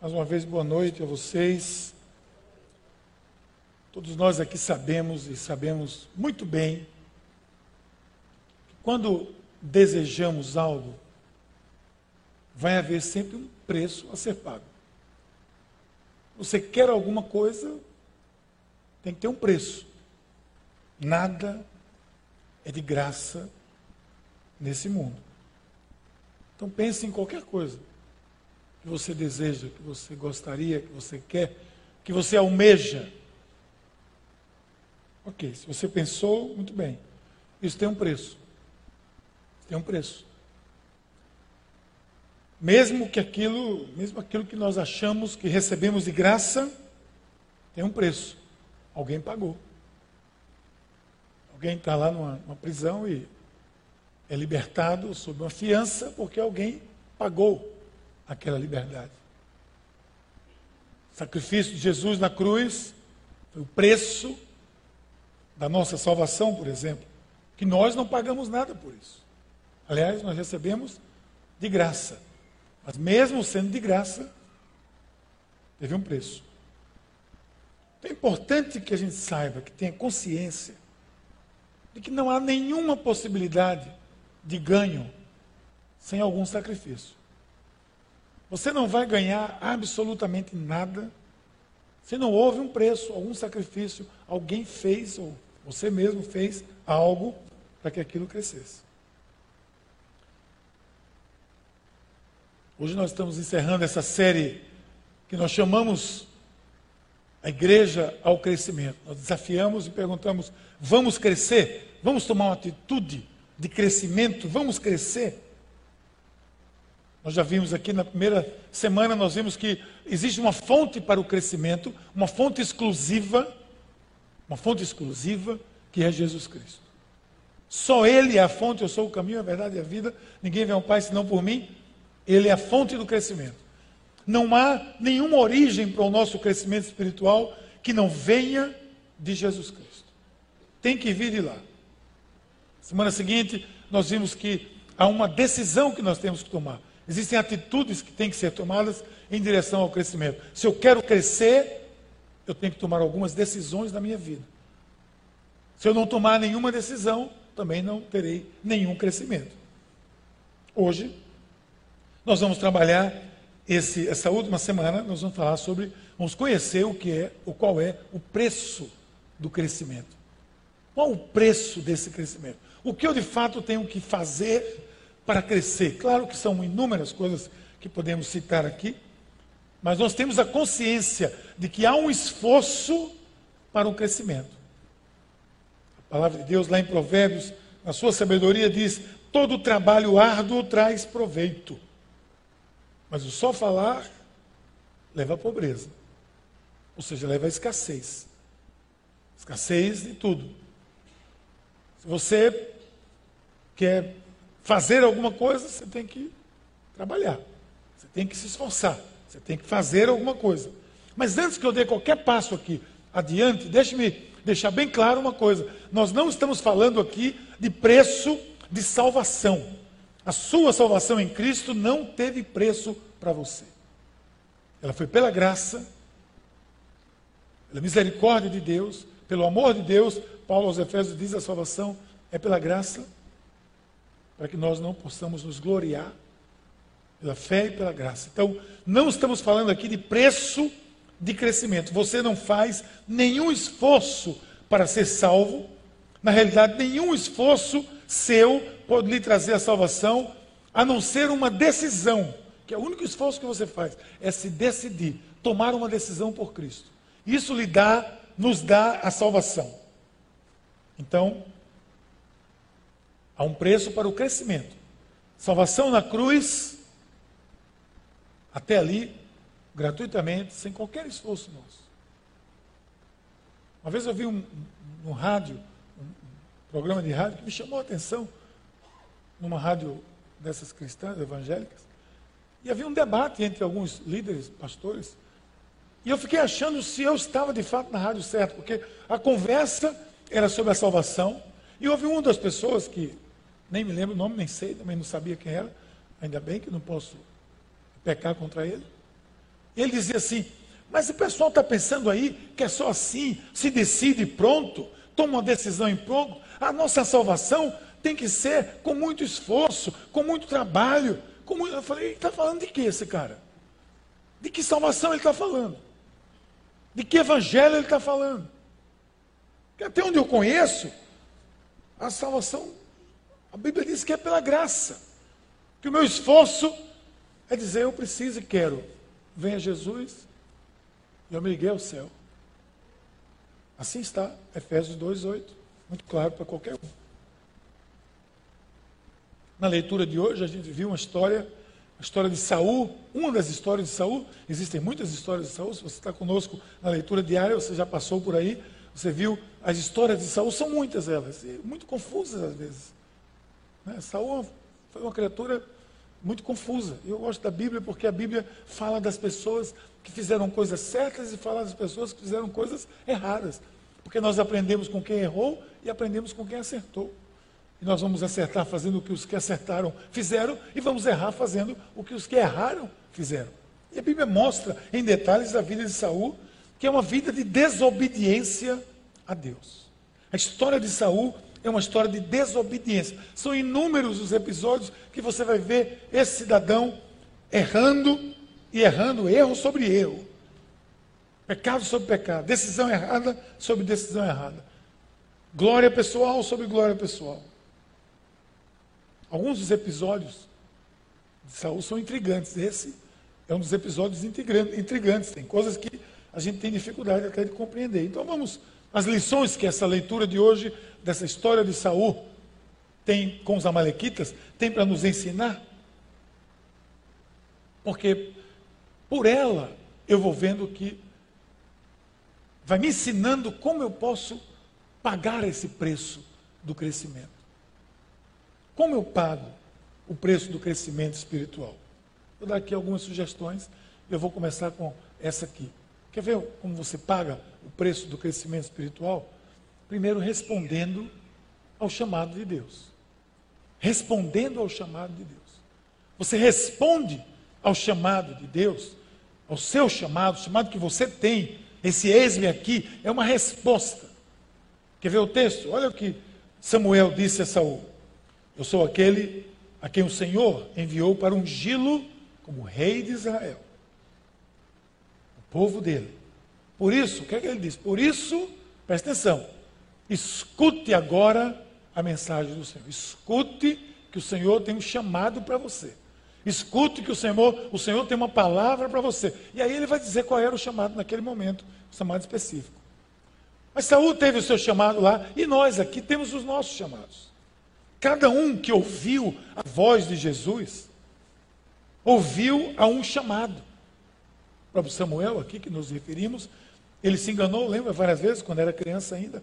Mais uma vez, boa noite a vocês. Todos nós aqui sabemos e sabemos muito bem que quando desejamos algo, vai haver sempre um preço a ser pago. Você quer alguma coisa, tem que ter um preço. Nada é de graça nesse mundo. Então pense em qualquer coisa que você deseja, que você gostaria, que você quer, que você almeja. Ok, se você pensou, muito bem. Isso tem um preço. Tem um preço. Mesmo que aquilo, mesmo aquilo que nós achamos que recebemos de graça, tem um preço. Alguém pagou. Alguém está lá numa, numa prisão e é libertado sob uma fiança porque alguém pagou aquela liberdade. O sacrifício de Jesus na cruz foi o preço da nossa salvação, por exemplo, que nós não pagamos nada por isso. Aliás, nós recebemos de graça. Mas mesmo sendo de graça, teve um preço. Então é importante que a gente saiba, que tenha consciência de que não há nenhuma possibilidade de ganho sem algum sacrifício. Você não vai ganhar absolutamente nada se não houve um preço, algum sacrifício, alguém fez, ou você mesmo fez algo para que aquilo crescesse. Hoje nós estamos encerrando essa série que nós chamamos a igreja ao crescimento. Nós desafiamos e perguntamos: vamos crescer? Vamos tomar uma atitude de crescimento? Vamos crescer? Nós já vimos aqui na primeira semana, nós vimos que existe uma fonte para o crescimento, uma fonte exclusiva, uma fonte exclusiva, que é Jesus Cristo. Só Ele é a fonte, eu sou o caminho, a verdade e a vida, ninguém vê ao Pai senão por mim. Ele é a fonte do crescimento. Não há nenhuma origem para o nosso crescimento espiritual que não venha de Jesus Cristo. Tem que vir de lá. Semana seguinte, nós vimos que há uma decisão que nós temos que tomar. Existem atitudes que têm que ser tomadas em direção ao crescimento. Se eu quero crescer, eu tenho que tomar algumas decisões na minha vida. Se eu não tomar nenhuma decisão, também não terei nenhum crescimento. Hoje, nós vamos trabalhar esse, essa última semana, nós vamos falar sobre, vamos conhecer o que é, o qual é o preço do crescimento. Qual o preço desse crescimento? O que eu de fato tenho que fazer para crescer. Claro que são inúmeras coisas que podemos citar aqui, mas nós temos a consciência de que há um esforço para o crescimento. A palavra de Deus, lá em Provérbios, na sua sabedoria, diz: todo trabalho árduo traz proveito, mas o só falar leva à pobreza, ou seja, leva à escassez escassez de tudo. Se você quer fazer alguma coisa, você tem que trabalhar. Você tem que se esforçar. Você tem que fazer alguma coisa. Mas antes que eu dê qualquer passo aqui adiante, deixe-me deixar bem claro uma coisa. Nós não estamos falando aqui de preço de salvação. A sua salvação em Cristo não teve preço para você. Ela foi pela graça, pela misericórdia de Deus, pelo amor de Deus. Paulo aos Efésios diz a salvação é pela graça para que nós não possamos nos gloriar pela fé e pela graça. Então, não estamos falando aqui de preço de crescimento. Você não faz nenhum esforço para ser salvo. Na realidade, nenhum esforço seu pode lhe trazer a salvação, a não ser uma decisão, que é o único esforço que você faz, é se decidir, tomar uma decisão por Cristo. Isso lhe dá, nos dá a salvação. Então, Há um preço para o crescimento. Salvação na cruz, até ali, gratuitamente, sem qualquer esforço nosso. Uma vez eu vi um, um, um rádio, um programa de rádio que me chamou a atenção, numa rádio dessas cristãs evangélicas, e havia um debate entre alguns líderes, pastores, e eu fiquei achando se eu estava de fato na rádio certa, porque a conversa era sobre a salvação, e houve uma das pessoas que nem me lembro o nome, nem sei, também não sabia quem era. Ainda bem que não posso pecar contra ele. Ele dizia assim: Mas o pessoal está pensando aí que é só assim, se decide pronto, toma uma decisão em pronto. A nossa salvação tem que ser com muito esforço, com muito trabalho. Com muito... Eu falei: está falando de que esse cara? De que salvação ele está falando? De que evangelho ele está falando? Porque até onde eu conheço, a salvação, a Bíblia diz que é pela graça. Que o meu esforço é dizer, eu preciso e quero. Venha Jesus e eu me liguei ao céu. Assim está, Efésios 2,8. Muito claro para qualquer um. Na leitura de hoje, a gente viu uma história, a história de Saul, uma das histórias de Saul. Existem muitas histórias de Saul. Se você está conosco na leitura diária, você já passou por aí. Você viu as histórias de Saul, são muitas elas, muito confusas às vezes. Né? Saul foi uma criatura muito confusa. Eu gosto da Bíblia porque a Bíblia fala das pessoas que fizeram coisas certas e fala das pessoas que fizeram coisas erradas. Porque nós aprendemos com quem errou e aprendemos com quem acertou. E nós vamos acertar fazendo o que os que acertaram fizeram e vamos errar fazendo o que os que erraram fizeram. E a Bíblia mostra em detalhes a vida de Saul, que é uma vida de desobediência a Deus. A história de Saul é uma história de desobediência. São inúmeros os episódios que você vai ver esse cidadão errando e errando, erro sobre erro. Pecado sobre pecado, decisão errada sobre decisão errada. Glória pessoal sobre glória pessoal. Alguns dos episódios de Saul são intrigantes. Esse é um dos episódios intrigantes. Tem coisas que a gente tem dificuldade até de compreender. Então vamos às lições que essa leitura de hoje dessa história de Saul tem com os amalequitas, tem para nos ensinar? Porque por ela eu vou vendo que vai me ensinando como eu posso pagar esse preço do crescimento. Como eu pago o preço do crescimento espiritual? Vou dar aqui algumas sugestões. Eu vou começar com essa aqui. Quer ver como você paga o preço do crescimento espiritual? Primeiro, respondendo ao chamado de Deus. Respondendo ao chamado de Deus. Você responde ao chamado de Deus, ao seu chamado, o chamado que você tem, esse ex-me aqui, é uma resposta. Quer ver o texto? Olha o que Samuel disse a Saul: Eu sou aquele a quem o Senhor enviou para ungí-lo como rei de Israel, povo dele. Por isso, o que é que ele diz? Por isso, presta atenção, Escute agora a mensagem do Senhor. Escute que o Senhor tem um chamado para você. Escute que o Senhor, o Senhor tem uma palavra para você. E aí ele vai dizer qual era o chamado naquele momento, o chamado específico. Mas Saul teve o seu chamado lá e nós aqui temos os nossos chamados. Cada um que ouviu a voz de Jesus ouviu a um chamado. O próprio Samuel, aqui que nos referimos, ele se enganou, lembra várias vezes, quando era criança ainda.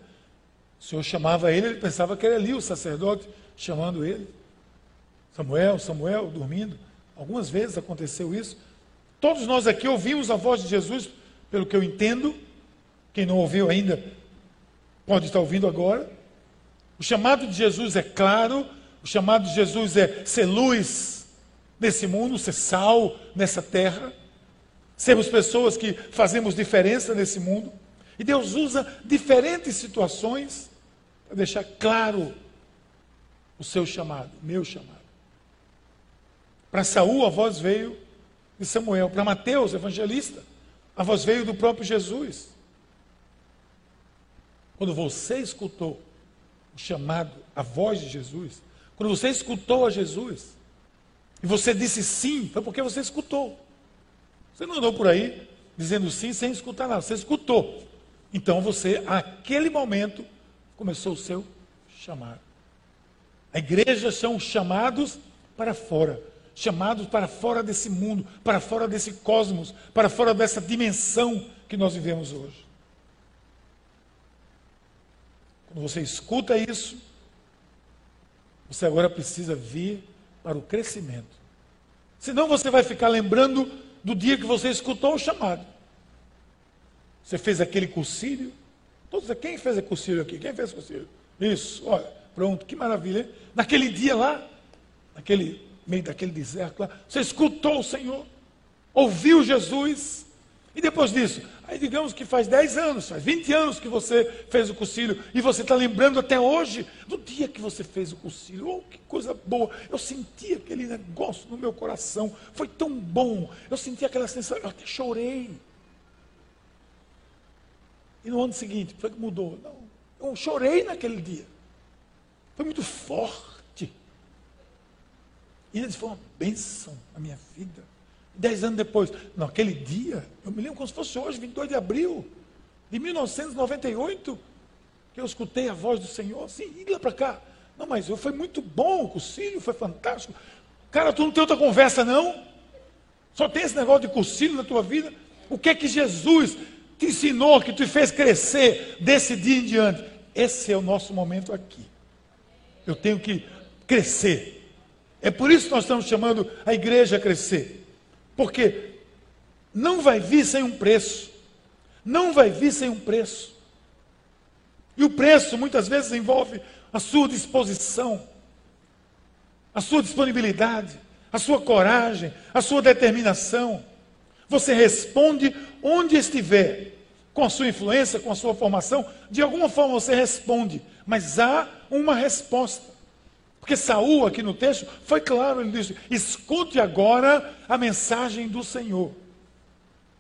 O Senhor chamava ele, ele pensava que era ali o sacerdote chamando ele. Samuel, Samuel, dormindo. Algumas vezes aconteceu isso. Todos nós aqui ouvimos a voz de Jesus, pelo que eu entendo. Quem não ouviu ainda pode estar ouvindo agora. O chamado de Jesus é claro, o chamado de Jesus é ser luz nesse mundo, ser sal nessa terra, sermos pessoas que fazemos diferença nesse mundo. E Deus usa diferentes situações para deixar claro o seu chamado, meu chamado. Para Saul, a voz veio de Samuel. Para Mateus, evangelista, a voz veio do próprio Jesus. Quando você escutou o chamado, a voz de Jesus, quando você escutou a Jesus, e você disse sim, foi porque você escutou. Você não andou por aí dizendo sim sem escutar nada, você escutou. Então você, naquele momento, começou o seu chamado. A igreja são chamados para fora, chamados para fora desse mundo, para fora desse cosmos, para fora dessa dimensão que nós vivemos hoje. Quando você escuta isso, você agora precisa vir para o crescimento. Senão você vai ficar lembrando do dia que você escutou o chamado. Você fez aquele cursilho. Todos, quem fez cursilho aqui? Quem fez cursilho? Isso, olha, pronto, que maravilha. Hein? Naquele dia lá, naquele meio daquele deserto lá, você escutou o Senhor. ouviu Jesus, e depois disso, aí digamos que faz 10 anos, faz 20 anos que você fez o concílio, e você está lembrando até hoje do dia que você fez o concílio. Oh, que coisa boa! Eu senti aquele negócio no meu coração, foi tão bom. Eu senti aquela sensação, eu até chorei. E no ano seguinte, foi que mudou. Não, eu chorei naquele dia. Foi muito forte. E ele foi uma bênção na minha vida. Dez anos depois, naquele dia, eu me lembro como se fosse hoje, 22 de abril de 1998, que eu escutei a voz do Senhor, assim, e lá para cá. Não, mas foi muito bom, o cursilho foi fantástico. Cara, tu não tem outra conversa, não? Só tem esse negócio de cursilho na tua vida? O que é que Jesus te ensinou, que te fez crescer desse dia em diante? Esse é o nosso momento aqui. Eu tenho que crescer. É por isso que nós estamos chamando a igreja a crescer. Porque não vai vir sem um preço. Não vai vir sem um preço. E o preço muitas vezes envolve a sua disposição, a sua disponibilidade, a sua coragem, a sua determinação. Você responde onde estiver, com a sua influência, com a sua formação, de alguma forma você responde, mas há uma resposta. Porque Saul, aqui no texto, foi claro, ele disse: escute agora a mensagem do Senhor.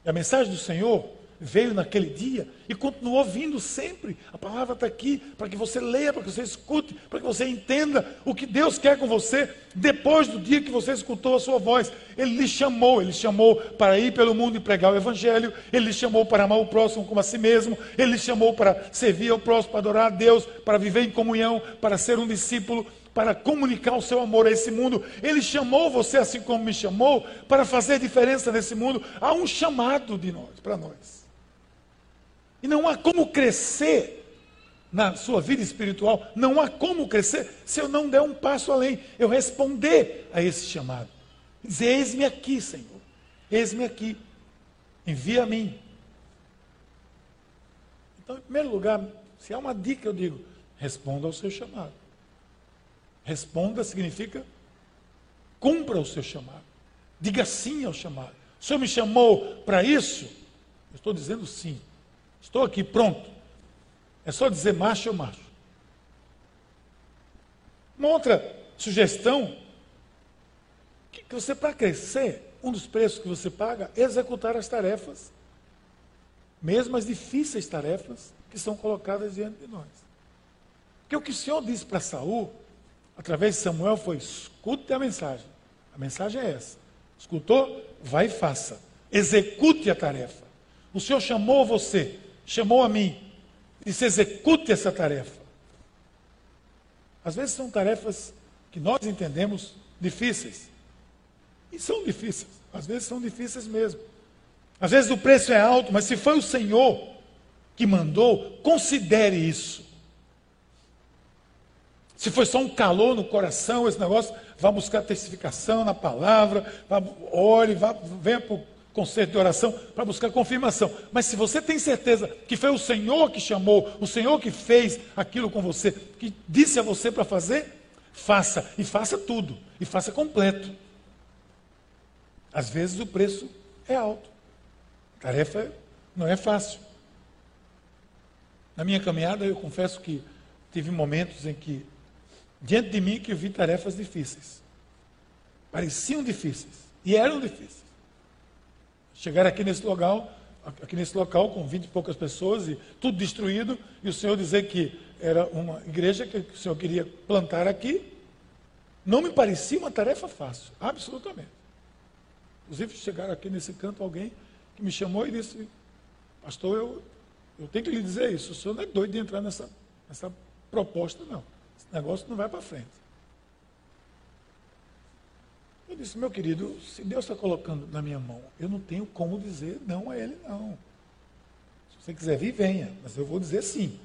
E a mensagem do Senhor veio naquele dia e continuou vindo sempre. A palavra está aqui para que você leia, para que você escute, para que você entenda o que Deus quer com você depois do dia que você escutou a sua voz. Ele lhe chamou, ele chamou para ir pelo mundo e pregar o Evangelho, ele lhe chamou para amar o próximo como a si mesmo, ele lhe chamou para servir ao próximo, para adorar a Deus, para viver em comunhão, para ser um discípulo para comunicar o seu amor a esse mundo. Ele chamou você, assim como me chamou, para fazer diferença nesse mundo. Há um chamado de nós, para nós. E não há como crescer na sua vida espiritual, não há como crescer se eu não der um passo além, eu responder a esse chamado. Dizer: Eis-me aqui, Senhor, eis-me aqui, envia a mim. Então, em primeiro lugar, se há uma dica, eu digo: responda ao seu chamado. Responda significa cumpra o seu chamado. Diga sim ao chamado. O Senhor me chamou para isso? Eu estou dizendo sim. Estou aqui pronto. É só dizer macho ou macho. Uma outra sugestão, que você para crescer, um dos preços que você paga é executar as tarefas, mesmo as difíceis tarefas que são colocadas diante de nós. Porque o que o Senhor disse para Saul através de Samuel foi: escute a mensagem. A mensagem é essa. Escutou? Vai e faça. Execute a tarefa. O Senhor chamou você, chamou a mim, disse: execute essa tarefa. Às vezes são tarefas que nós entendemos difíceis. E são difíceis. Às vezes são difíceis mesmo. Às vezes o preço é alto, mas se foi o Senhor que mandou, considere isso. Se foi só um calor no coração, esse negócio, vá buscar testificação na palavra, vá, ore, vá, venha para o concerto de oração para buscar confirmação. Mas se você tem certeza que foi o Senhor que chamou, o Senhor que fez aquilo com você, que disse a você para fazer, faça. E faça tudo. E faça completo. Às vezes o preço é alto. A tarefa não é fácil. Na minha caminhada, eu confesso que tive momentos em que diante de mim que eu vi tarefas difíceis. Pareciam difíceis. E eram difíceis. Chegar aqui nesse local, aqui nesse local com vinte e poucas pessoas e tudo destruído, e o Senhor dizer que era uma igreja que o Senhor queria plantar aqui, não me parecia uma tarefa fácil, absolutamente. Inclusive, chegar aqui nesse canto alguém que me chamou e disse, pastor, eu, eu tenho que lhe dizer isso, o senhor não é doido de entrar nessa, nessa proposta, não. Esse negócio não vai para frente. Eu disse, meu querido, se Deus está colocando na minha mão, eu não tenho como dizer não a Ele, não. Se você quiser vir, venha, mas eu vou dizer sim.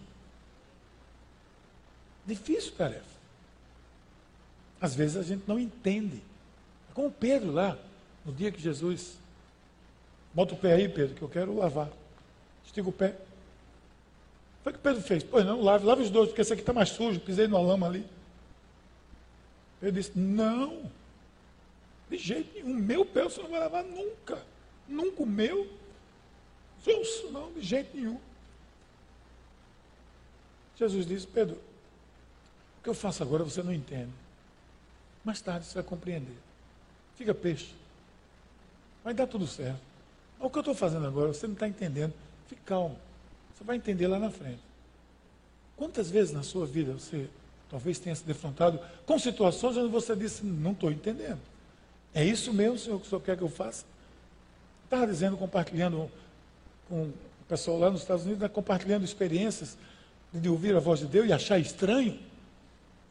Difícil tarefa. Às vezes a gente não entende. É como Pedro lá, no dia que Jesus. Bota o pé aí, Pedro, que eu quero lavar. Estica o pé. Foi o que Pedro fez. Pois não, lave, lave os dois, porque esse aqui está mais sujo, pisei numa lama ali. Ele disse, não, de jeito nenhum, meu pé você não vai lavar nunca. Não comeu? Justo, não, de jeito nenhum. Jesus disse, Pedro, o que eu faço agora você não entende. Mais tarde você vai compreender. Fica peixe. Vai dar tudo certo. O que eu estou fazendo agora, você não está entendendo. Fique calmo. Você vai entender lá na frente. Quantas vezes na sua vida você talvez tenha se defrontado com situações onde você disse, não estou entendendo. É isso mesmo, Senhor, que o Senhor quer que eu faça? Estava dizendo, compartilhando com o pessoal lá nos Estados Unidos, né, compartilhando experiências de ouvir a voz de Deus e achar estranho.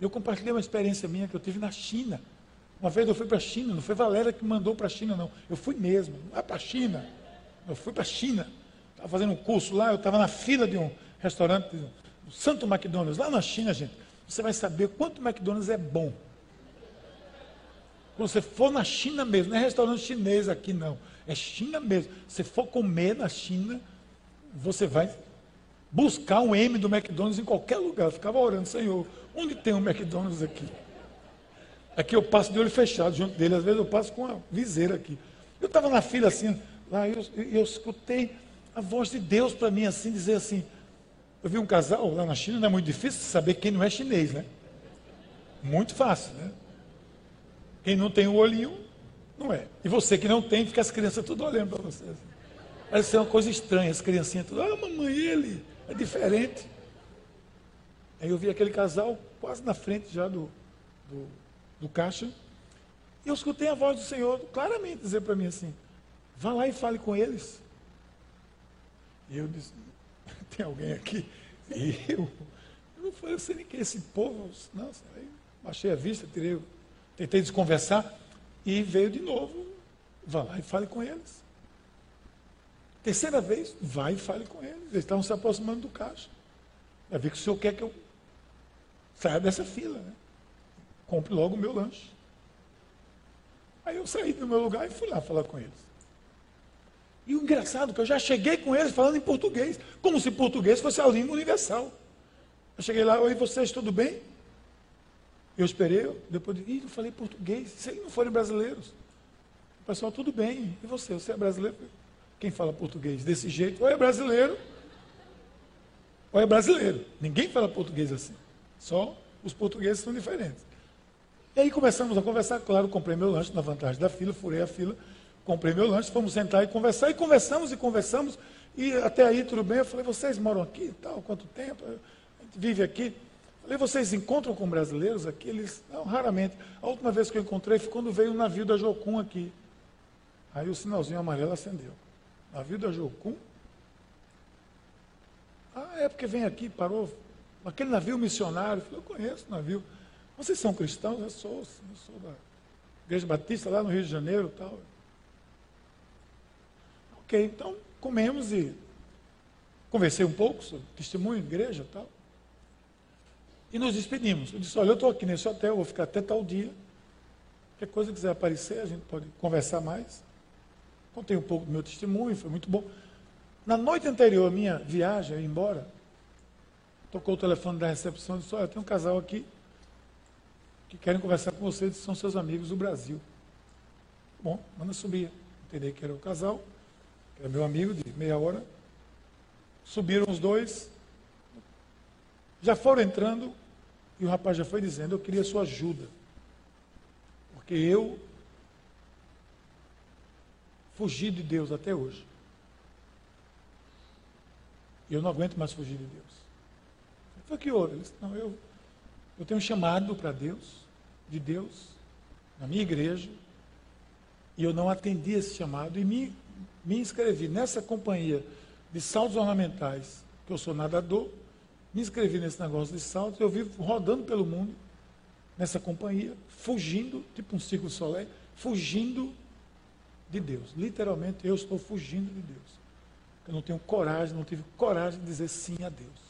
Eu compartilhei uma experiência minha que eu tive na China. Uma vez eu fui para a China, não foi Valéria que mandou para a China, não. Eu fui mesmo, lá para a China. Eu fui para a China. Estava fazendo um curso lá, eu estava na fila de um restaurante, do Santo McDonald's, lá na China, gente. Você vai saber quanto McDonald's é bom. Quando você for na China mesmo, não é restaurante chinês aqui, não. É China mesmo. Se for comer na China, você vai buscar um M do McDonald's em qualquer lugar. Eu ficava orando, Senhor, onde tem um McDonald's aqui? Aqui eu passo de olho fechado junto dele, às vezes eu passo com uma viseira aqui. Eu estava na fila assim, lá eu, eu escutei a voz de Deus para mim assim, dizer assim. Eu vi um casal lá na China, não é muito difícil saber quem não é chinês, né? Muito fácil, né? Quem não tem o olhinho, não é. E você que não tem, fica as crianças tudo olhando para você. Assim. Parece ser uma coisa estranha, as criancinhas tudo, ah, mamãe, ele é diferente. Aí eu vi aquele casal quase na frente já do, do, do caixa. E eu escutei a voz do Senhor claramente dizer para mim assim: vá lá e fale com eles. E eu disse: tem alguém aqui? E eu, eu não falei, eu sei nem quem é esse povo. Não, aí baixei a vista, tirei, tentei desconversar e veio de novo. Vá lá e fale com eles. Terceira vez, vai e fale com eles. Eles estavam se aproximando do caixa. Vai ver que o senhor quer que eu saia dessa fila. Né? Compre logo o meu lanche. Aí eu saí do meu lugar e fui lá falar com eles. E o engraçado é que eu já cheguei com eles falando em português, como se português fosse a língua universal. Eu cheguei lá, oi vocês, tudo bem? Eu esperei, depois de, Ih, eu falei português, se eles não forem brasileiros. O pessoal, tudo bem, e você? Você é brasileiro? Quem fala português desse jeito, ou é brasileiro, ou é brasileiro. Ninguém fala português assim. Só os portugueses são diferentes. E aí começamos a conversar, claro, comprei meu lanche na vantagem da fila, furei a fila, comprei meu lanche, fomos sentar e conversar, e conversamos e conversamos, e até aí tudo bem. Eu falei, vocês moram aqui e tal, quanto tempo? A gente vive aqui. Falei, vocês encontram com brasileiros aqui? Eles, não, raramente. A última vez que eu encontrei foi quando veio o navio da Jocum aqui. Aí o sinalzinho amarelo acendeu. Navio da Jocum? Ah, é porque vem aqui, parou. Aquele navio missionário. Falei, eu conheço o navio. Vocês são cristãos? Eu sou, eu sou da Igreja Batista lá no Rio de Janeiro tal. Ok, então comemos e conversei um pouco sobre testemunho, igreja tal. E nos despedimos. Eu disse, olha, eu estou aqui nesse hotel, vou ficar até tal dia. Qualquer coisa que quiser aparecer, a gente pode conversar mais. Contei um pouco do meu testemunho, foi muito bom. Na noite anterior à minha viagem, eu ia embora, tocou o telefone da recepção e disse, olha, tem um casal aqui que querem conversar com vocês, são seus amigos do Brasil. Bom, manda subir. Entendi que era o casal, era meu amigo de meia hora. Subiram os dois, já foram entrando, e o rapaz já foi dizendo, eu queria sua ajuda. Porque eu fugi de Deus até hoje. E eu não aguento mais fugir de Deus. Foi que houve? Ele disse, não, eu, eu tenho um chamado para Deus, de Deus, na minha igreja, e eu não atendi esse chamado e me, me inscrevi nessa companhia de saltos ornamentais, que eu sou nadador, me inscrevi nesse negócio de saltos, eu vivo rodando pelo mundo, nessa companhia, fugindo, tipo um ciclo solar, fugindo de Deus. Literalmente, eu estou fugindo de Deus. Eu não tenho coragem, não tive coragem de dizer sim a Deus.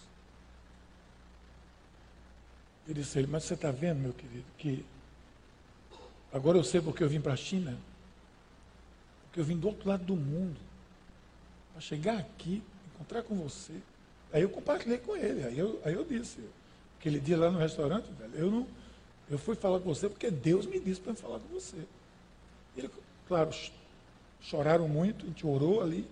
Eu disse a ele, mas você está vendo, meu querido, que agora eu sei porque eu vim para a China, porque eu vim do outro lado do mundo, para chegar aqui, encontrar com você. Aí eu compartilhei com ele, aí eu, aí eu disse, aquele dia lá no restaurante, velho, eu não, eu fui falar com você porque Deus me disse para falar com você. Ele, claro, choraram muito, a gente orou ali.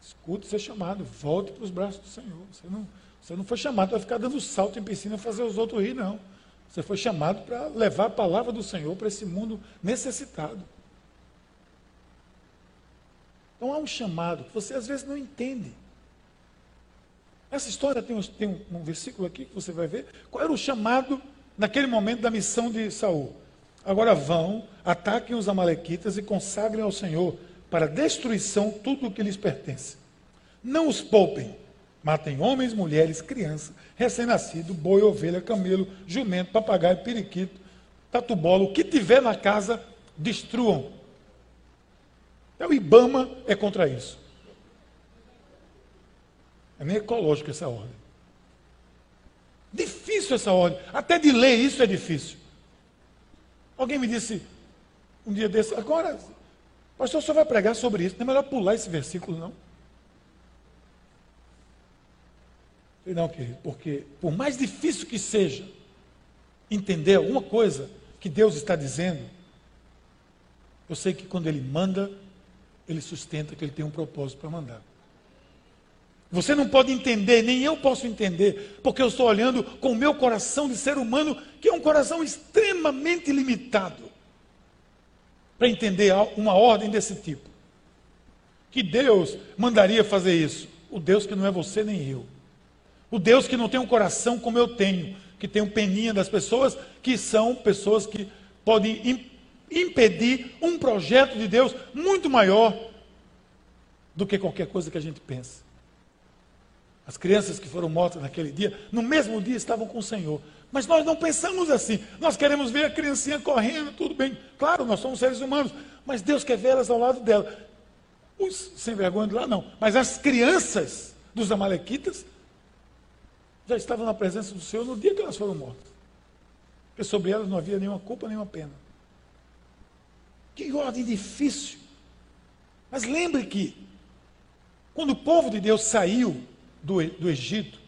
Escute ser chamado, volte para os braços do Senhor. Você não, você não foi chamado para ficar dando salto em piscina e fazer os outros rir, não. Você foi chamado para levar a palavra do Senhor para esse mundo necessitado. Então há um chamado que você às vezes não entende. Essa história tem, um, tem um, versículo aqui que você vai ver. Qual era o chamado naquele momento da missão de Saul? Agora vão, ataquem os amalequitas e consagrem ao Senhor para destruição tudo o que lhes pertence. Não os poupem. Matem homens, mulheres, crianças, recém-nascido, boi, ovelha, camelo, jumento, papagaio, periquito, tatu-bola, o que tiver na casa, destruam. É o Ibama é contra isso. É nem ecológico essa ordem. Difícil essa ordem. Até de ler isso é difícil. Alguém me disse um dia desse, agora, pastor, só vai pregar sobre isso. Não é melhor pular esse versículo, não? Não, querido, porque por mais difícil que seja entender alguma coisa que Deus está dizendo, eu sei que quando Ele manda, Ele sustenta que Ele tem um propósito para mandar. Você não pode entender, nem eu posso entender, porque eu estou olhando com o meu coração de ser humano, que é um coração extremamente limitado, para entender uma ordem desse tipo. Que Deus mandaria fazer isso? O Deus que não é você nem eu. O Deus que não tem um coração como eu tenho, que tem um peninha das pessoas, que são pessoas que podem impedir um projeto de Deus muito maior do que qualquer coisa que a gente pensa. As crianças que foram mortas naquele dia, no mesmo dia estavam com o Senhor. Mas nós não pensamos assim. Nós queremos ver a criancinha correndo, tudo bem. Claro, nós somos seres humanos, mas Deus quer ver elas ao lado dela. Os sem vergonha de lá não. Mas as crianças dos amalequitas já estavam na presença do Senhor no dia que elas foram mortas. Porque sobre elas não havia nenhuma culpa, nenhuma pena. Que ordem difícil. Mas lembre que, quando o povo de Deus saiu do, do Egito,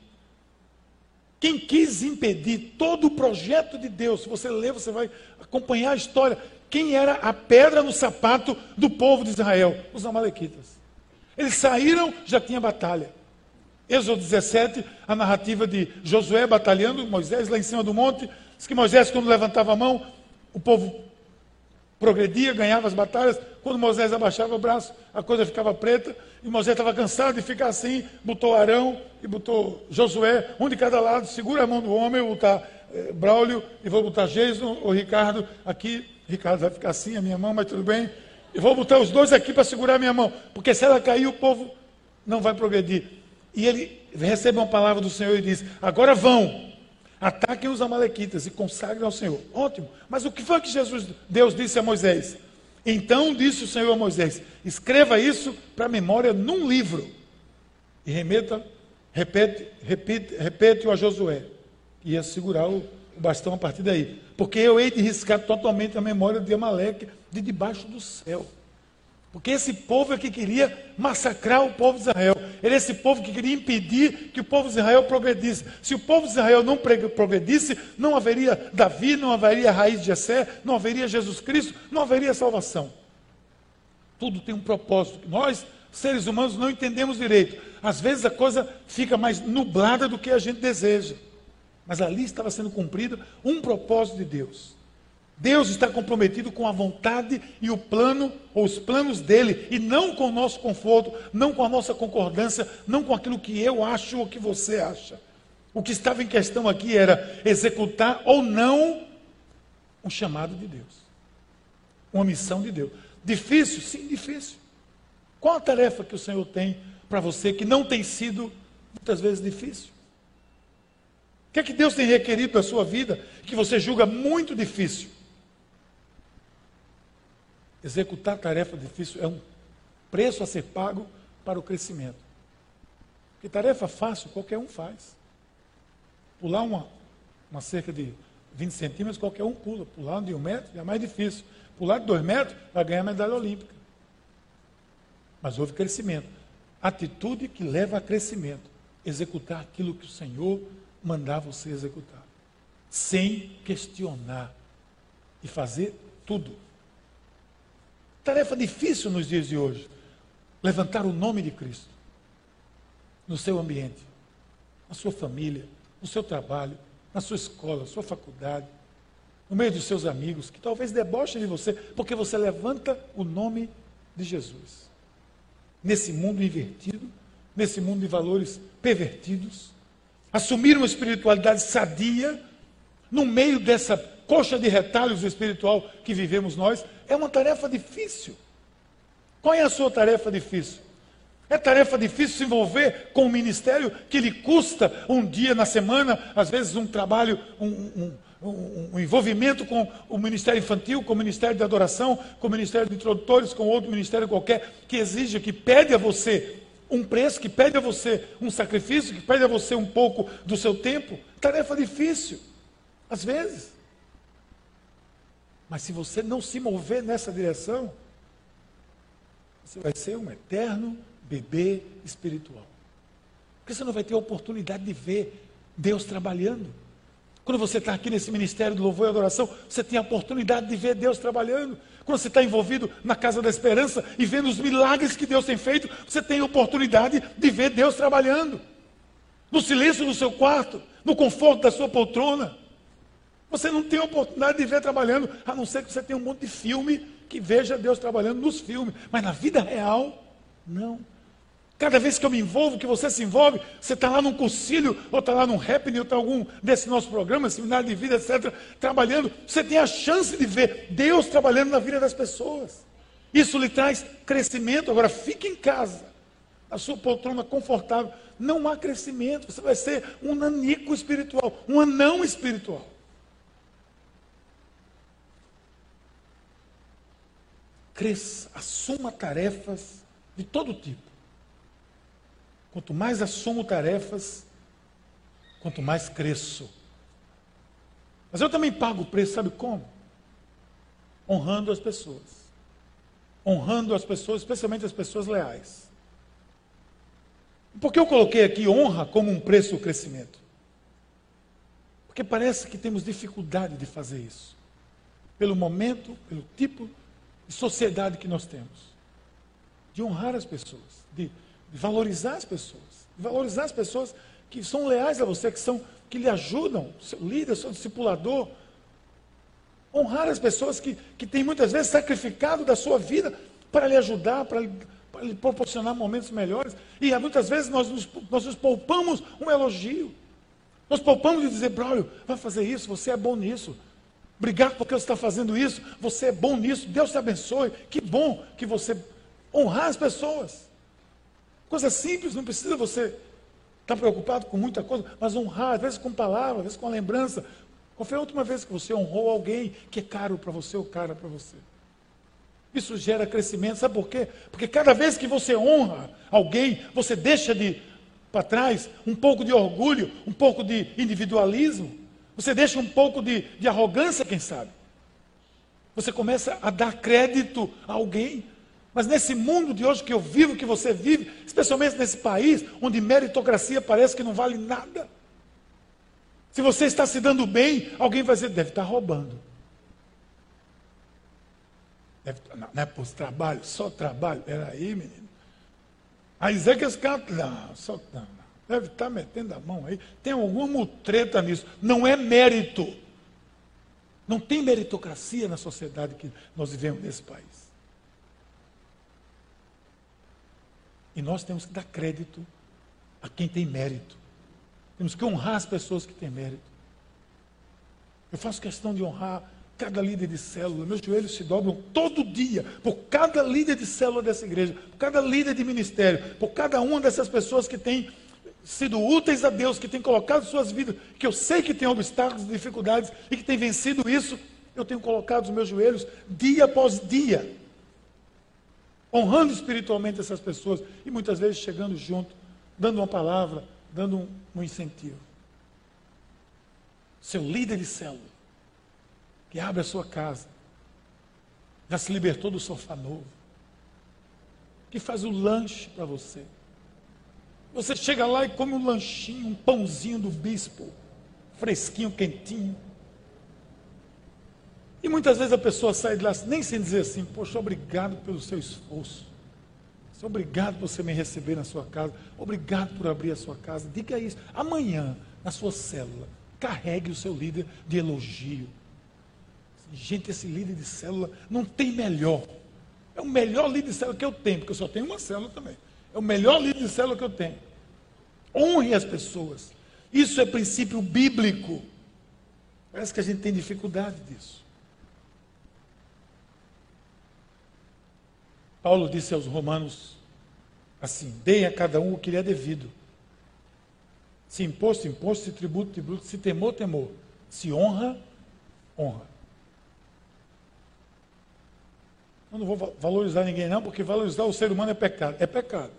quem quis impedir todo o projeto de Deus, se você ler, você vai acompanhar a história. Quem era a pedra no sapato do povo de Israel? Os Amalequitas. Eles saíram, já tinha batalha. Êxodo 17, a narrativa de Josué batalhando, Moisés lá em cima do monte. Diz que Moisés, quando levantava a mão, o povo progredia, ganhava as batalhas. Quando Moisés abaixava o braço, a coisa ficava preta. E Moisés estava cansado de ficar assim. Botou Arão e botou Josué, um de cada lado. Segura a mão do homem, eu vou botar eh, Braulio e vou botar Jason ou Ricardo aqui. Ricardo vai ficar assim, a minha mão, mas tudo bem. E vou botar os dois aqui para segurar a minha mão. Porque se ela cair, o povo não vai progredir. E ele recebe uma palavra do Senhor e diz: Agora vão Ataquem os amalequitas e consagrem ao Senhor. Ótimo. Mas o que foi que Jesus, Deus disse a Moisés? Então disse o Senhor a Moisés: escreva isso para memória num livro. E remeta, repete, repete, repete-o a Josué. E ia segurar o, o bastão a partir daí. Porque eu hei de riscar totalmente a memória de Amaleque de debaixo do céu. Porque esse povo é que queria massacrar o povo de Israel. Ele é esse povo que queria impedir que o povo de Israel progredisse. Se o povo de Israel não progredisse, não haveria Davi, não haveria raiz de Jessé, não haveria Jesus Cristo, não haveria salvação. Tudo tem um propósito. Nós, seres humanos, não entendemos direito. Às vezes a coisa fica mais nublada do que a gente deseja. Mas ali estava sendo cumprido um propósito de Deus. Deus está comprometido com a vontade e o plano, ou os planos dele, e não com o nosso conforto, não com a nossa concordância, não com aquilo que eu acho ou que você acha. O que estava em questão aqui era executar ou não um chamado de Deus, uma missão de Deus. Difícil? Sim, difícil. Qual a tarefa que o Senhor tem para você que não tem sido muitas vezes difícil? O que é que Deus tem requerido da sua vida que você julga muito difícil? Executar tarefa difícil é um preço a ser pago para o crescimento. Porque tarefa fácil qualquer um faz. Pular uma, uma cerca de 20 centímetros, qualquer um pula. Pular de um metro é mais difícil. Pular de dois metros vai ganhar medalha olímpica. Mas houve crescimento. Atitude que leva a crescimento. Executar aquilo que o Senhor mandar você executar. Sem questionar. E fazer tudo tarefa difícil nos dias de hoje. Levantar o nome de Cristo no seu ambiente, na sua família, no seu trabalho, na sua escola, na sua faculdade, no meio dos seus amigos, que talvez debochem de você, porque você levanta o nome de Jesus. Nesse mundo invertido, nesse mundo de valores pervertidos, assumir uma espiritualidade sadia, no meio dessa coxa de retalhos espiritual que vivemos nós, é uma tarefa difícil. Qual é a sua tarefa difícil? É tarefa difícil se envolver com um ministério que lhe custa um dia na semana, às vezes um trabalho, um, um, um, um, envolvimento com o ministério infantil, com o ministério de adoração, com o ministério de introdutores, com outro ministério qualquer, que exige, que pede a você um preço, que pede a você um sacrifício, que pede a você um pouco do seu tempo. Tarefa difícil, às vezes. Mas se você não se mover nessa direção, você vai ser um eterno bebê espiritual. Porque você não vai ter a oportunidade de ver Deus trabalhando. Quando você está aqui nesse ministério de louvor e adoração, você tem a oportunidade de ver Deus trabalhando. Quando você está envolvido na casa da esperança e vendo os milagres que Deus tem feito, você tem a oportunidade de ver Deus trabalhando. No silêncio do seu quarto, no conforto da sua poltrona. Você não tem oportunidade de ver trabalhando, a não ser que você tenha um monte de filme que veja Deus trabalhando nos filmes. Mas na vida real, não. Cada vez que eu me envolvo, que você se envolve, você está lá num concílio, ou está lá num happening, ou está algum desse nosso programa, seminário de vida, etc., trabalhando, você tem a chance de ver Deus trabalhando na vida das pessoas. Isso lhe traz crescimento. Agora, fique em casa, a sua poltrona confortável. Não há crescimento, você vai ser um nanico espiritual, um anão espiritual. Cresça, assuma tarefas de todo tipo. Quanto mais assumo tarefas, quanto mais cresço. Mas eu também pago o preço, sabe como? Honrando as pessoas. Honrando as pessoas, especialmente as pessoas leais. Por que eu coloquei aqui honra como um preço do crescimento? Porque parece que temos dificuldade de fazer isso. Pelo momento, pelo tipo de sociedade que nós temos. De honrar as pessoas, de de valorizar as pessoas, de valorizar as pessoas que são leais a você, que são que lhe ajudam, seu líder, seu discipulador. Honrar as pessoas que, que têm muitas vezes sacrificado da sua vida para lhe ajudar, para lhe, para lhe proporcionar momentos melhores. E muitas vezes nós nos, nós nos poupamos um elogio. Nós poupamos de dizer, Braulio, vai fazer isso, você é bom nisso. Obrigado porque você está fazendo isso, você é bom nisso, Deus te abençoe. Que bom que você honrar as pessoas. Coisa simples, não precisa você estar preocupado com muita coisa, mas honrar, às vezes com palavras, às vezes com a lembrança. Qual foi a última vez que você honrou alguém que é caro para você ou cara para você? Isso gera crescimento, sabe por quê? Porque cada vez que você honra alguém, você deixa de para trás um pouco de orgulho, um pouco de individualismo, você deixa um pouco de, de arrogância, quem sabe. Você começa a dar crédito a alguém. Mas nesse mundo de hoje que eu vivo, que você vive, especialmente nesse país, onde meritocracia parece que não vale nada. Se você está se dando bem, alguém vai dizer, deve estar roubando. Deve, não, não é por trabalho, só trabalho. Peraí, menino. Aí dizer que esse cara, não, só, não, deve estar metendo a mão aí. Tem alguma treta nisso. Não é mérito. Não tem meritocracia na sociedade que nós vivemos nesse país. E nós temos que dar crédito a quem tem mérito. Temos que honrar as pessoas que têm mérito. Eu faço questão de honrar cada líder de célula. Meus joelhos se dobram todo dia por cada líder de célula dessa igreja, por cada líder de ministério, por cada uma dessas pessoas que têm sido úteis a Deus, que têm colocado suas vidas, que eu sei que tem obstáculos, dificuldades e que têm vencido isso. Eu tenho colocado os meus joelhos dia após dia honrando espiritualmente essas pessoas e muitas vezes chegando junto, dando uma palavra, dando um, um incentivo. Seu líder de célula, que abre a sua casa, já se libertou do sofá novo, que faz o lanche para você. Você chega lá e come um lanchinho, um pãozinho do bispo, fresquinho, quentinho. E muitas vezes a pessoa sai de lá nem sem dizer assim: Poxa, obrigado pelo seu esforço. Obrigado por você me receber na sua casa. Obrigado por abrir a sua casa. Diga isso. Amanhã, na sua célula, carregue o seu líder de elogio. Gente, esse líder de célula não tem melhor. É o melhor líder de célula que eu tenho, porque eu só tenho uma célula também. É o melhor líder de célula que eu tenho. Honre as pessoas. Isso é princípio bíblico. Parece que a gente tem dificuldade disso. Paulo disse aos romanos assim: deem a cada um o que lhe é devido. Se imposto, imposto, se tributo, tributo, se temor, temor, se honra, honra. Eu não vou valorizar ninguém, não, porque valorizar o ser humano é pecado. É pecado.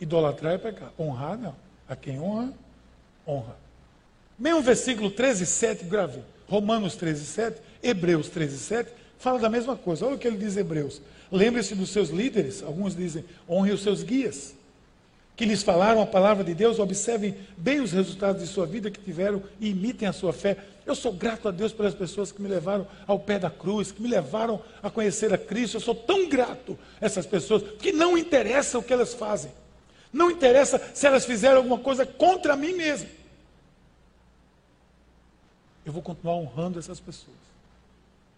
Idolatrar é pecado. Honrar, não. A quem honra, honra. Mesmo versículo 13, 7, grave. Romanos 13, 7, Hebreus 13, 7, fala da mesma coisa. Olha o que ele diz Hebreus. Lembre-se dos seus líderes, alguns dizem, honre os seus guias, que lhes falaram a palavra de Deus, observem bem os resultados de sua vida que tiveram e imitem a sua fé. Eu sou grato a Deus pelas pessoas que me levaram ao pé da cruz, que me levaram a conhecer a Cristo. Eu sou tão grato a essas pessoas, que não interessa o que elas fazem. Não interessa se elas fizeram alguma coisa contra mim mesmo. Eu vou continuar honrando essas pessoas.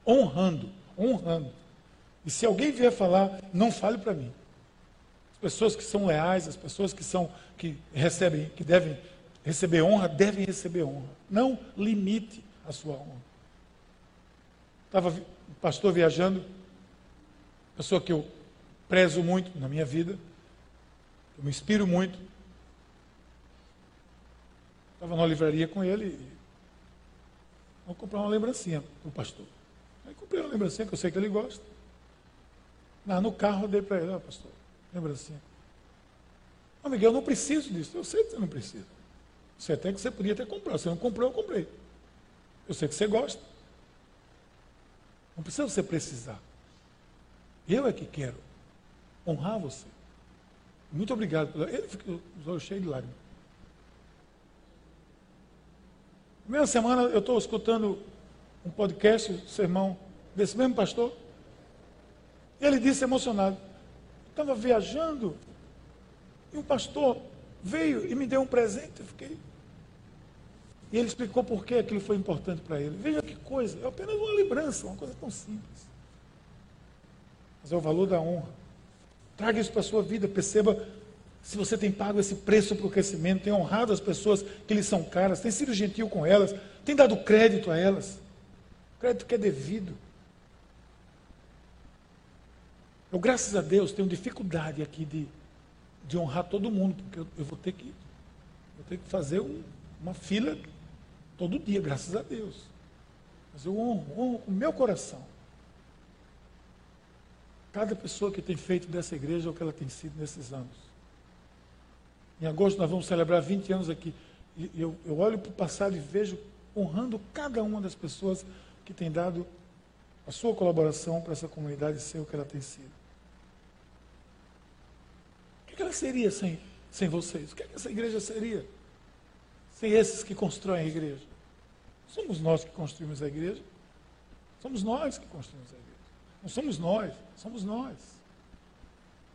Honrando, honrando. E se alguém vier falar, não fale para mim. As pessoas que são leais, as pessoas que são que recebem, que devem receber honra, devem receber honra. Não limite a sua honra. Estava um pastor viajando, pessoa que eu prezo muito na minha vida, eu me inspiro muito. Estava na livraria com ele e vou comprar uma lembrancinha para o pastor. Aí comprei uma lembrancinha que eu sei que ele gosta. Não, no carro eu dei para ele, ó, pastor, lembrancinha. Ô, Miguel, eu não preciso disso. Eu sei que você não precisa. Você até que você podia ter comprado. Você não comprou, eu comprei. Eu sei que você gosta. Não precisa você precisar. Eu é que quero honrar você. Muito obrigado. Ele ficou cheios de lágrimas. Primeira semana eu estou escutando um podcast, um sermão desse mesmo pastor. Ele disse emocionado: estava viajando e um pastor veio e me deu um presente. Eu fiquei. E ele explicou por que aquilo foi importante para ele. Veja que coisa, é apenas uma lembrança, uma coisa tão simples. Mas é o valor da honra. Traga isso para a sua vida, perceba se você tem pago esse preço para o crescimento, tem honrado as pessoas que lhe são caras, tem sido gentil com elas, tem dado crédito a elas. Crédito que é devido. Eu, graças a Deus, tenho dificuldade aqui de, de honrar todo mundo, porque eu, eu vou ter que, vou ter que fazer um, uma fila todo dia, graças a Deus. Mas eu honro, honro com o meu coração. Cada pessoa que tem feito dessa igreja o que ela tem sido nesses anos. Em agosto nós vamos celebrar 20 anos aqui. E eu, eu olho para o passado e vejo honrando cada uma das pessoas que tem dado a sua colaboração para essa comunidade ser o que ela tem sido que ela seria sem, sem vocês? O que, é que essa igreja seria? Sem esses que constroem a igreja? Somos nós que construímos a igreja. Somos nós que construímos a igreja. Não somos nós, somos nós.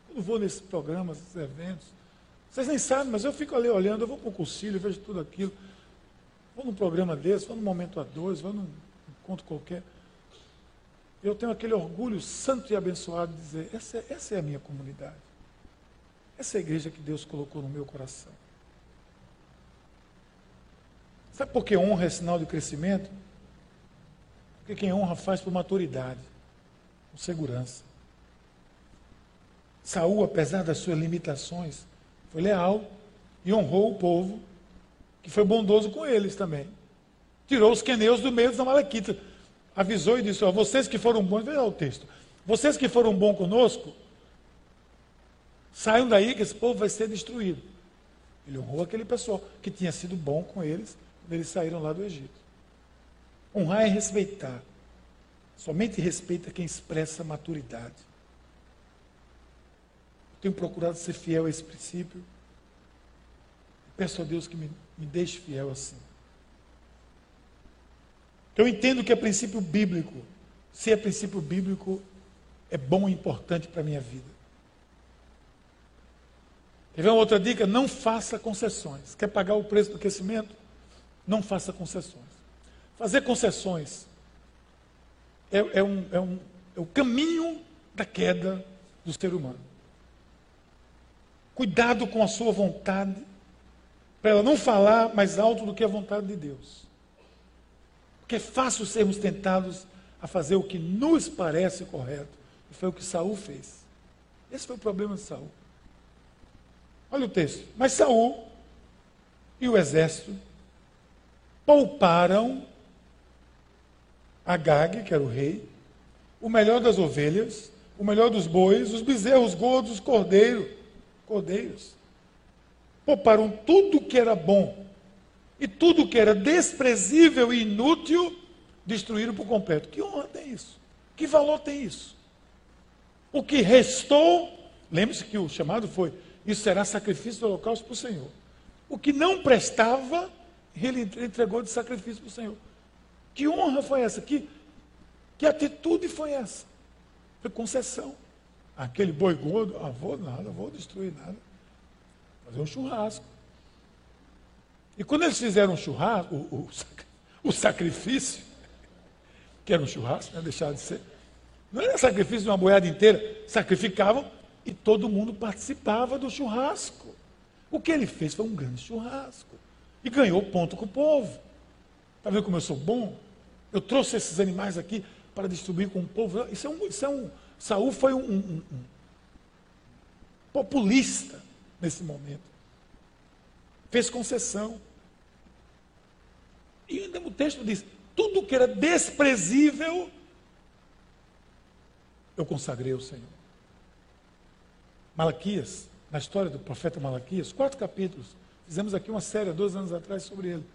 Quando vou nesses programas, nesses eventos, vocês nem sabem, mas eu fico ali olhando, eu vou para o concílio, vejo tudo aquilo. Vou num programa desse, vou num momento a dois, vou num encontro qualquer. Eu tenho aquele orgulho santo e abençoado de dizer, essa, essa é a minha comunidade. Essa é a igreja que Deus colocou no meu coração. Sabe por que honra é sinal de crescimento? Porque quem honra faz por maturidade, com segurança. Saul, apesar das suas limitações, foi leal e honrou o povo, que foi bondoso com eles também. Tirou os queneus do meio dos amalequitas. Avisou e disse: ó, vocês que foram bons, veja o texto. Vocês que foram bons conosco, Saiam daí que esse povo vai ser destruído. Ele honrou aquele pessoal que tinha sido bom com eles quando eles saíram lá do Egito. Honrar é respeitar. Somente respeita quem expressa maturidade. Eu tenho procurado ser fiel a esse princípio. Peço a Deus que me, me deixe fiel assim. Eu entendo que é princípio bíblico. Se é princípio bíblico, é bom e importante para a minha vida. Ver uma outra dica? Não faça concessões. Quer pagar o preço do crescimento? Não faça concessões. Fazer concessões é, é, um, é, um, é o caminho da queda do ser humano. Cuidado com a sua vontade, para ela não falar mais alto do que a vontade de Deus. Porque é fácil sermos tentados a fazer o que nos parece correto. E foi o que Saul fez. Esse foi o problema de Saul. Olha o texto. Mas Saul e o exército pouparam Agag, que era o rei, o melhor das ovelhas, o melhor dos bois, os bezerros gordos, os cordeiros, cordeiros. Pouparam tudo que era bom e tudo que era desprezível e inútil, destruíram por completo. Que honra tem isso? Que valor tem isso? O que restou, lembre-se que o chamado foi: isso será sacrifício do holocausto para o Senhor. O que não prestava, ele entregou de sacrifício para o Senhor. Que honra foi essa? Que, que atitude foi essa? Foi concessão. Aquele boi gordo, ah, vou nada, vou destruir nada. Fazer um churrasco. E quando eles fizeram um churrasco, o, o, o sacrifício, que era um churrasco, né, deixar de ser, não era sacrifício de uma boiada inteira, sacrificavam e todo mundo participava do churrasco. O que ele fez foi um grande churrasco. E ganhou ponto com o povo. Está vendo como eu sou bom? Eu trouxe esses animais aqui para distribuir com o povo. Isso é um. Isso é um Saul foi um, um, um populista nesse momento. Fez concessão. E ainda o texto diz: tudo que era desprezível, eu consagrei ao Senhor. Malaquias, na história do profeta Malaquias, quatro capítulos. Fizemos aqui uma série há dois anos atrás sobre ele.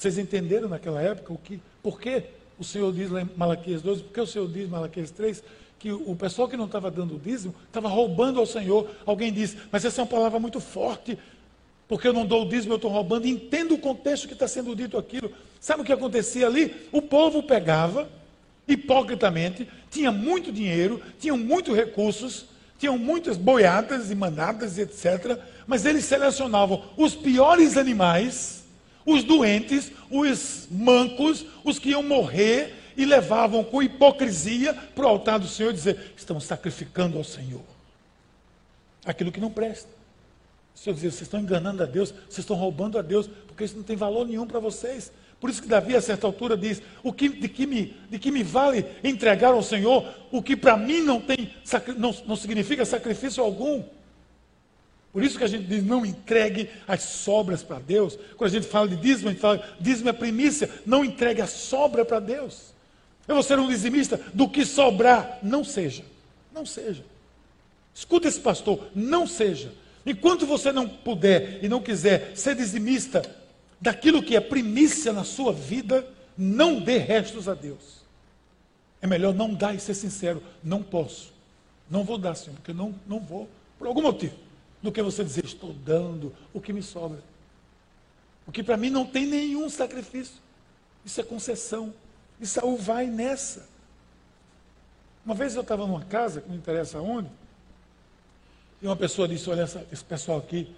Vocês entenderam naquela época o que, por que o Senhor diz em Malaquias 12, por que o Senhor diz em Malaquias 3 que o pessoal que não estava dando o dízimo estava roubando ao Senhor. Alguém diz, mas essa é uma palavra muito forte, porque eu não dou o dízimo, eu estou roubando. Entenda o contexto que está sendo dito aquilo. Sabe o que acontecia ali? O povo pegava, hipocritamente, tinha muito dinheiro, tinham muitos recursos, tinham muitas boiadas e manadas, etc. Mas eles selecionavam os piores animais, os doentes, os mancos, os que iam morrer, e levavam com hipocrisia para o altar do Senhor dizer: estão sacrificando ao Senhor aquilo que não presta. O Senhor dizia: vocês estão enganando a Deus, vocês estão roubando a Deus, porque isso não tem valor nenhum para vocês. Por isso que Davi, a certa altura, diz: o que, de, que me, de que me vale entregar ao Senhor o que para mim não, tem, não, não significa sacrifício algum? Por isso que a gente diz: não entregue as sobras para Deus. Quando a gente fala de dízimo, a gente fala: dízimo é primícia, não entregue a sobra para Deus. Eu vou ser um dizimista do que sobrar. Não seja. Não seja. Escuta esse pastor, não seja. Enquanto você não puder e não quiser ser dizimista daquilo que é primícia na sua vida, não dê restos a Deus. É melhor não dar e ser sincero. Não posso. Não vou dar, Senhor, porque não, não vou, por algum motivo. Do que você dizer, estou dando o que me sobra. Porque para mim não tem nenhum sacrifício. Isso é concessão. E Saul vai nessa. Uma vez eu estava numa casa, que não interessa onde, e uma pessoa disse: Olha, esse pessoal aqui,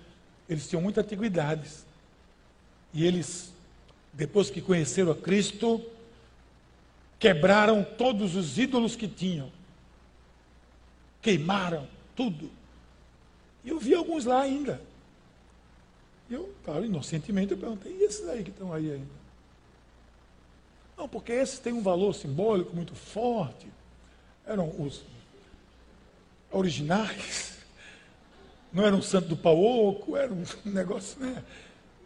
eles tinham muitas antiguidades. E eles, depois que conheceram a Cristo, quebraram todos os ídolos que tinham. Queimaram tudo. E eu vi alguns lá ainda. E eu, claro, inocentemente, eu perguntei, e esses aí que estão aí ainda? Não, porque esses têm um valor simbólico muito forte. Eram os originais. Não era um santo do pau oco, era um negócio, né?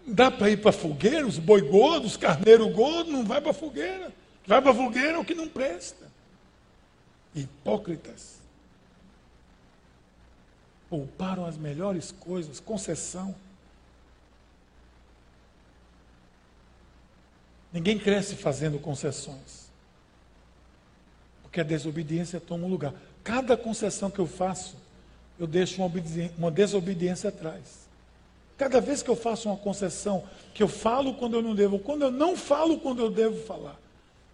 Dá para ir para fogueira, os boi gordos, os carneiro gordo, não vai para fogueira. Vai para fogueira é o que não presta. Hipócritas. Pouparam as melhores coisas, concessão. Ninguém cresce fazendo concessões. Porque a desobediência toma um lugar. Cada concessão que eu faço, eu deixo uma, uma desobediência atrás. Cada vez que eu faço uma concessão, que eu falo quando eu não devo, quando eu não falo quando eu devo falar,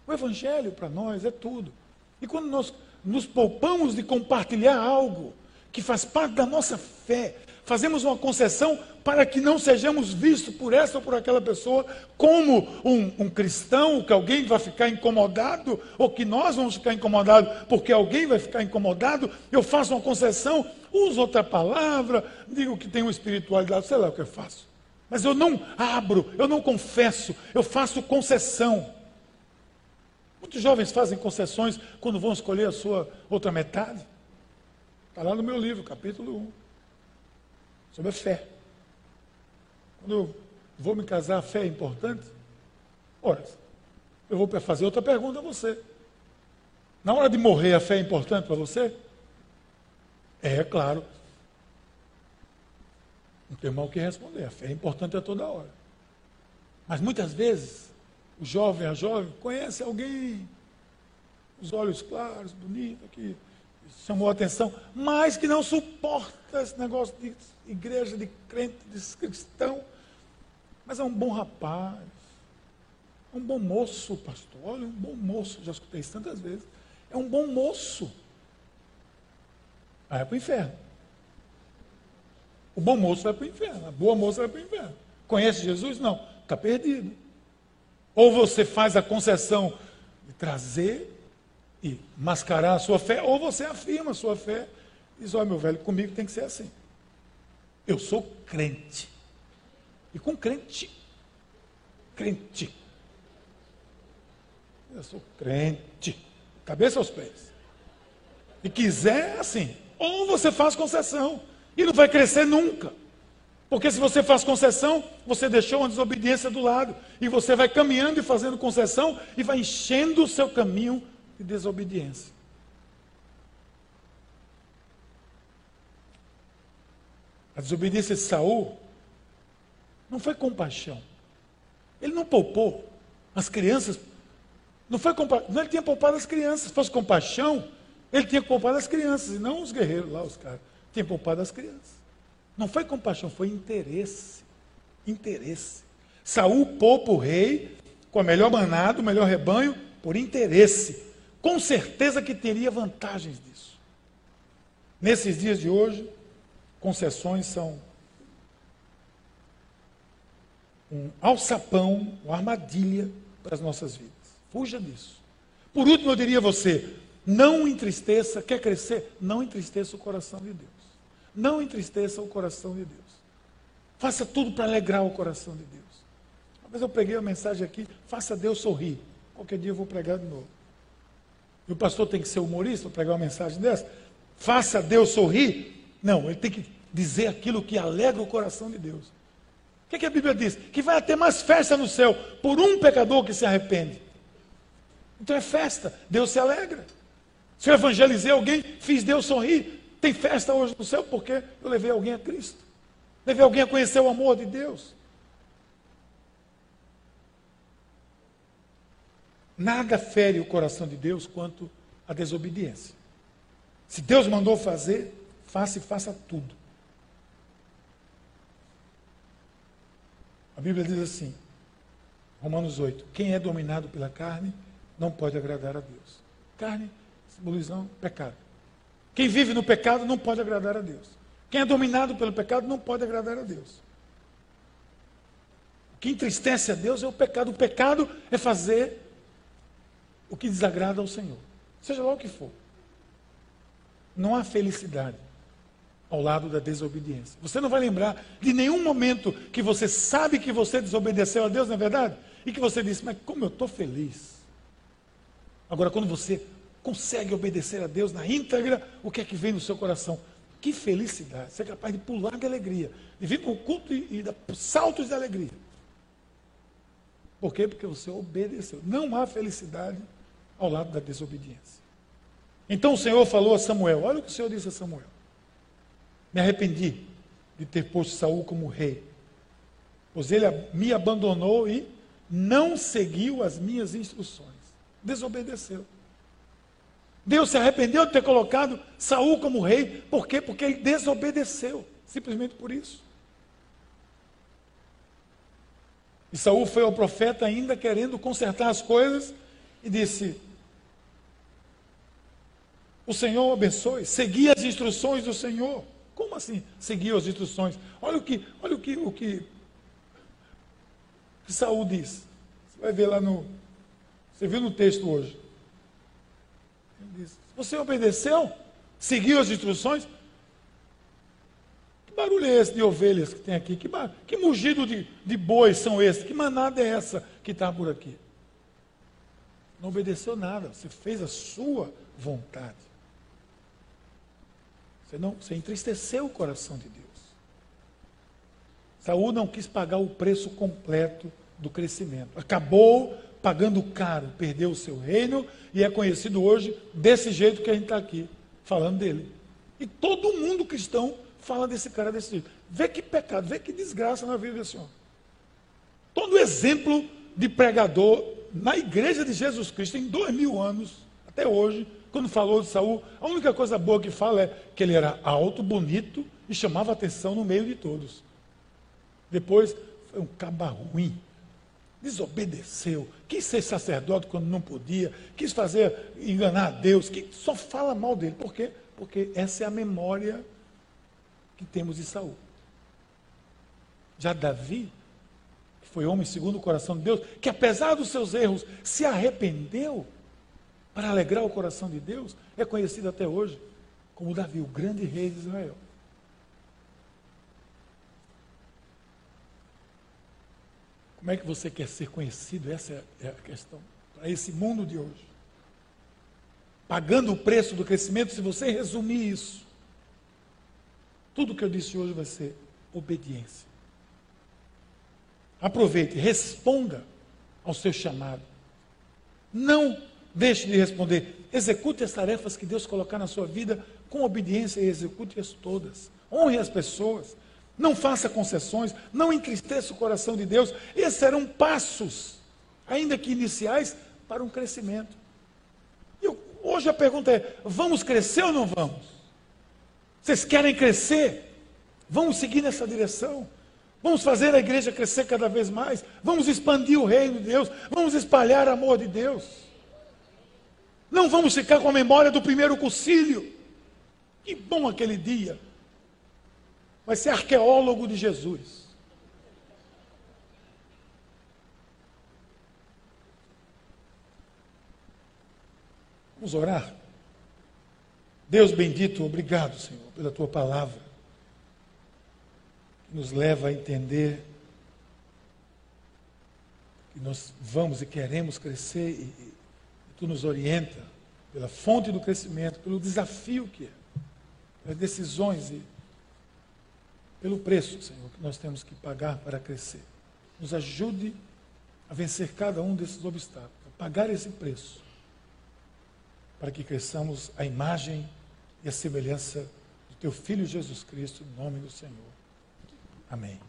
O Evangelho para nós é tudo. E quando nós nos poupamos de compartilhar algo que faz parte da nossa fé, fazemos uma concessão para que não sejamos vistos por essa ou por aquela pessoa como um, um, cristão, que alguém vai ficar incomodado, ou que nós vamos ficar incomodados porque alguém vai ficar incomodado, eu faço uma concessão, uso outra palavra, digo que tem uma espiritualidade, sei lá o que eu faço. Mas eu não abro, eu não confesso, eu faço concessão. Muitos jovens fazem concessões quando vão escolher a sua outra metade. Está lá no meu livro, capítulo 1, sobre a fé. Quando eu vou me casar, a fé é importante? Ora, eu vou fazer outra pergunta a você. Na hora de morrer, a fé é importante para você? É, claro. Não tem mal o que responder. A fé é importante a toda hora. Mas muitas vezes, o jovem, a jovem, conhece alguém, os olhos claros, bonito, que chamou a atenção, mas que não suporta esse negócio de igreja, de crente, de cristão. Mas é um bom rapaz. É um bom moço, pastor. Olha, um bom moço. Já escutei isso tantas vezes. É um bom moço. Aí é para o inferno. O bom moço vai para o inferno. A boa moça vai para o inferno. Conhece Jesus? Não. Está perdido. Ou você faz a concessão de trazer e mascarar a sua fé, ou você afirma a sua fé e diz: Olha, meu velho, comigo tem que ser assim. Eu sou crente. E com crente. Crente. Eu sou crente. Cabeça aos pés. E quiser, assim. Ou você faz concessão. E não vai crescer nunca. Porque se você faz concessão, você deixou uma desobediência do lado. E você vai caminhando e fazendo concessão e vai enchendo o seu caminho de desobediência. A desobediência de Saul não foi compaixão. Ele não poupou as crianças. Não foi compa... não ele tinha poupado as crianças. Se fosse compaixão, ele tinha poupado as crianças, e não os guerreiros lá, os caras. Tinha poupado as crianças. Não foi compaixão, foi interesse. Interesse. Saul poupa o rei com a melhor manada, o melhor rebanho, por interesse. Com certeza que teria vantagens disso. Nesses dias de hoje, concessões são um alçapão, uma armadilha para as nossas vidas. Fuja disso. Por último, eu diria a você: não entristeça, quer crescer? Não entristeça o coração de Deus. Não entristeça o coração de Deus. Faça tudo para alegrar o coração de Deus. Uma vez eu preguei uma mensagem aqui: faça Deus sorrir. Qualquer dia eu vou pregar de novo. E o pastor tem que ser humorista para pregar uma mensagem dessa? Faça Deus sorrir? Não, ele tem que dizer aquilo que alegra o coração de Deus que, que a Bíblia diz? Que vai ter mais festa no céu por um pecador que se arrepende. Então é festa, Deus se alegra. Se eu evangelizei alguém, fiz Deus sorrir. Tem festa hoje no céu porque eu levei alguém a Cristo. Levei alguém a conhecer o amor de Deus. Nada fere o coração de Deus quanto a desobediência. Se Deus mandou fazer, faça e faça tudo. A Bíblia diz assim, Romanos 8: quem é dominado pela carne não pode agradar a Deus. Carne, simbolizando pecado. Quem vive no pecado não pode agradar a Deus. Quem é dominado pelo pecado não pode agradar a Deus. O que entristece a Deus é o pecado. O pecado é fazer o que desagrada ao Senhor, seja lá o que for. Não há felicidade ao lado da desobediência. Você não vai lembrar de nenhum momento que você sabe que você desobedeceu a Deus, não é verdade? E que você disse, mas como eu estou feliz. Agora, quando você consegue obedecer a Deus na íntegra, o que é que vem no seu coração? Que felicidade! Você é capaz de pular de alegria, de vir para o culto e, e dar saltos de alegria. Por quê? Porque você obedeceu. Não há felicidade ao lado da desobediência. Então o Senhor falou a Samuel: olha o que o Senhor disse a Samuel. Me arrependi de ter posto Saul como rei, pois ele me abandonou e não seguiu as minhas instruções. Desobedeceu. Deus se arrependeu de ter colocado Saul como rei, por quê? Porque ele desobedeceu, simplesmente por isso. E Saul foi ao profeta ainda querendo consertar as coisas, e disse: O Senhor abençoe, segui as instruções do Senhor. Como assim seguir as instruções? Olha o que, olha o que, o que, que Saul diz. Você vai ver lá no. Você viu no texto hoje. Ele diz: Você obedeceu? Seguiu as instruções? Que barulho é esse de ovelhas que tem aqui? Que, bar... que mugido de, de bois são esses? Que manada é essa que está por aqui? Não obedeceu nada, você fez a sua vontade. Você, não, você entristeceu o coração de Deus. Saul não quis pagar o preço completo do crescimento. Acabou pagando caro, perdeu o seu reino e é conhecido hoje desse jeito que a gente está aqui, falando dele. E todo mundo cristão fala desse cara desse jeito. Vê que pecado, vê que desgraça na vida desse homem. Todo exemplo de pregador na igreja de Jesus Cristo, em dois mil anos, até hoje, quando falou de Saul, a única coisa boa que fala é que ele era alto, bonito e chamava atenção no meio de todos. Depois, foi um caba ruim, desobedeceu, quis ser sacerdote quando não podia, quis fazer, enganar a Deus, que só fala mal dele. Por quê? Porque essa é a memória que temos de Saul. Já Davi, que foi homem segundo o coração de Deus, que apesar dos seus erros se arrependeu, para alegrar o coração de Deus, é conhecido até hoje como Davi, o grande rei de Israel. Como é que você quer ser conhecido? Essa é a questão. Para esse mundo de hoje. Pagando o preço do crescimento, se você resumir isso, tudo que eu disse hoje vai ser obediência. Aproveite, responda ao seu chamado. Não Deixe de responder. Execute as tarefas que Deus colocar na sua vida com obediência e execute-as todas. Honre as pessoas. Não faça concessões. Não entristeça o coração de Deus. Esses serão passos, ainda que iniciais, para um crescimento. Eu, hoje a pergunta é: vamos crescer ou não vamos? Vocês querem crescer? Vamos seguir nessa direção. Vamos fazer a igreja crescer cada vez mais. Vamos expandir o reino de Deus. Vamos espalhar amor de Deus. Não vamos ficar com a memória do primeiro concílio. Que bom aquele dia. Vai ser arqueólogo de Jesus. Vamos orar. Deus bendito, obrigado, Senhor, pela tua palavra, que nos leva a entender que nós vamos e queremos crescer e, tu nos orienta pela fonte do crescimento, pelo desafio que é, pelas decisões e pelo preço, Senhor, que nós temos que pagar para crescer. Nos ajude a vencer cada um desses obstáculos, a pagar esse preço, para que cresçamos a imagem e a semelhança do Teu Filho Jesus Cristo, em nome do Senhor. Amém.